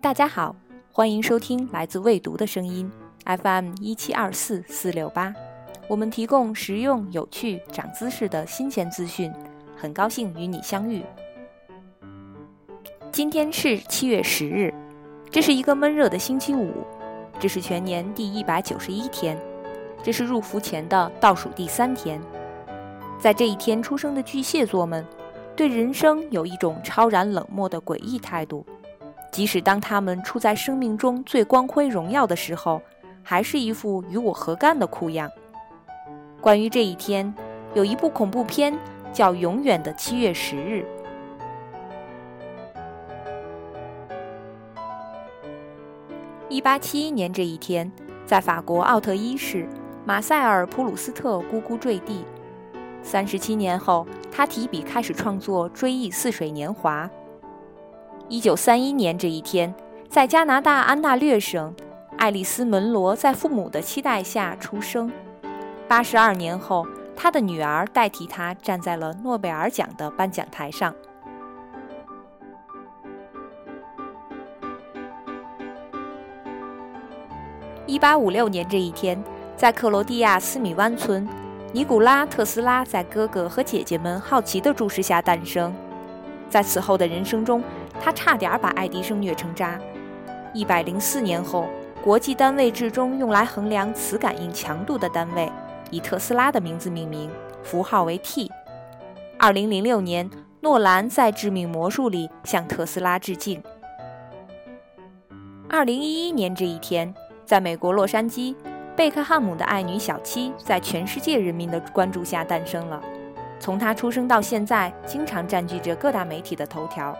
大家好，欢迎收听来自未读的声音 FM 一七二四四六八。我们提供实用、有趣、长知识的新鲜资讯，很高兴与你相遇。今天是七月十日，这是一个闷热的星期五，这是全年第一百九十一天，这是入伏前的倒数第三天。在这一天出生的巨蟹座们，对人生有一种超然冷漠的诡异态度。即使当他们处在生命中最光辉荣耀的时候，还是一副与我何干的酷样。关于这一天，有一部恐怖片叫《永远的七月十日》。一八七一年这一天，在法国奥特伊市，马塞尔·普鲁斯特咕咕坠地。三十七年后，他提笔开始创作《追忆似水年华》。一九三一年这一天，在加拿大安大略省，爱丽丝·门罗在父母的期待下出生。八十二年后，她的女儿代替她站在了诺贝尔奖的颁奖台上。一八五六年这一天，在克罗地亚斯米湾村，尼古拉·特斯拉在哥哥和姐姐们好奇的注视下诞生。在此后的人生中，他差点把爱迪生虐成渣。一百零四年后，国际单位制中用来衡量磁感应强度的单位以特斯拉的名字命名，符号为 T。二零零六年，诺兰在《致命魔术》里向特斯拉致敬。二零一一年这一天，在美国洛杉矶，贝克汉姆的爱女小七在全世界人民的关注下诞生了。从她出生到现在，经常占据着各大媒体的头条。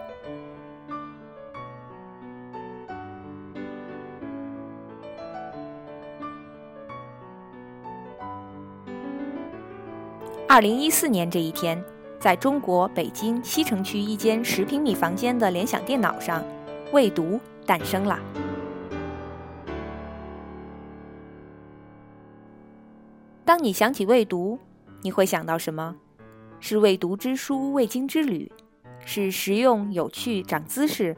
二零一四年这一天，在中国北京西城区一间十平米房间的联想电脑上，未读诞生了。当你想起未读，你会想到什么？是未读之书、未经之旅，是实用有趣、长姿势，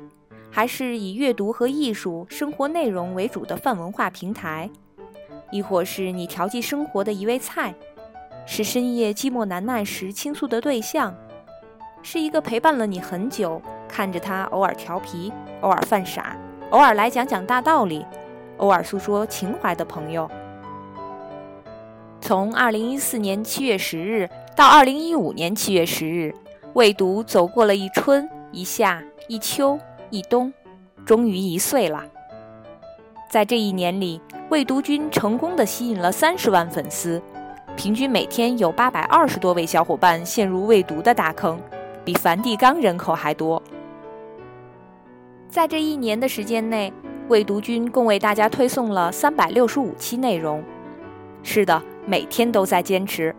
还是以阅读和艺术、生活内容为主的泛文化平台？亦或是你调剂生活的一味菜？是深夜寂寞难耐时倾诉的对象？是一个陪伴了你很久，看着他偶尔调皮、偶尔犯傻、偶尔来讲讲大道理、偶尔诉说情怀的朋友？从二零一四年七月十日。到二零一五年七月十日，未读走过了一春一夏一秋一冬，终于一岁了。在这一年里，魏读君成功的吸引了三十万粉丝，平均每天有八百二十多位小伙伴陷入未读的大坑，比梵蒂冈人口还多。在这一年的时间内，魏读君共为大家推送了三百六十五期内容。是的，每天都在坚持。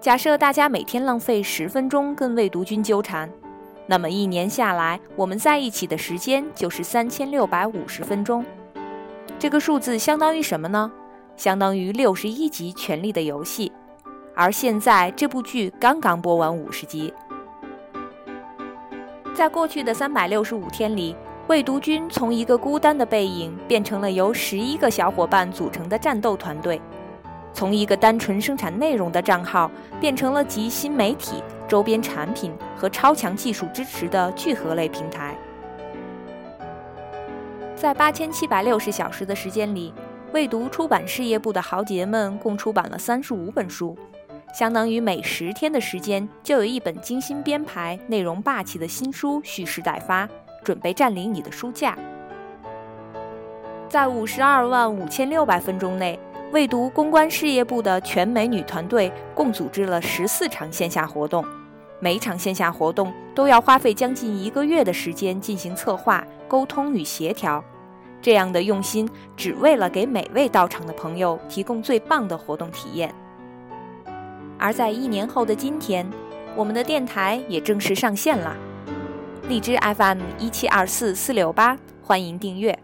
假设大家每天浪费十分钟跟未读君纠缠，那么一年下来，我们在一起的时间就是三千六百五十分钟。这个数字相当于什么呢？相当于六十一集《权力的游戏》。而现在这部剧刚刚播完五十集。在过去的三百六十五天里，未读君从一个孤单的背影变成了由十一个小伙伴组成的战斗团队。从一个单纯生产内容的账号，变成了集新媒体、周边产品和超强技术支持的聚合类平台。在八千七百六十小时的时间里，未读出版事业部的豪杰们共出版了三十五本书，相当于每十天的时间就有一本精心编排、内容霸气的新书蓄势待发，准备占领你的书架。在五十二万五千六百分钟内。未读公关事业部的全美女团队共组织了十四场线下活动，每场线下活动都要花费将近一个月的时间进行策划、沟通与协调。这样的用心，只为了给每位到场的朋友提供最棒的活动体验。而在一年后的今天，我们的电台也正式上线了，荔枝 FM 一七二四四六八，欢迎订阅。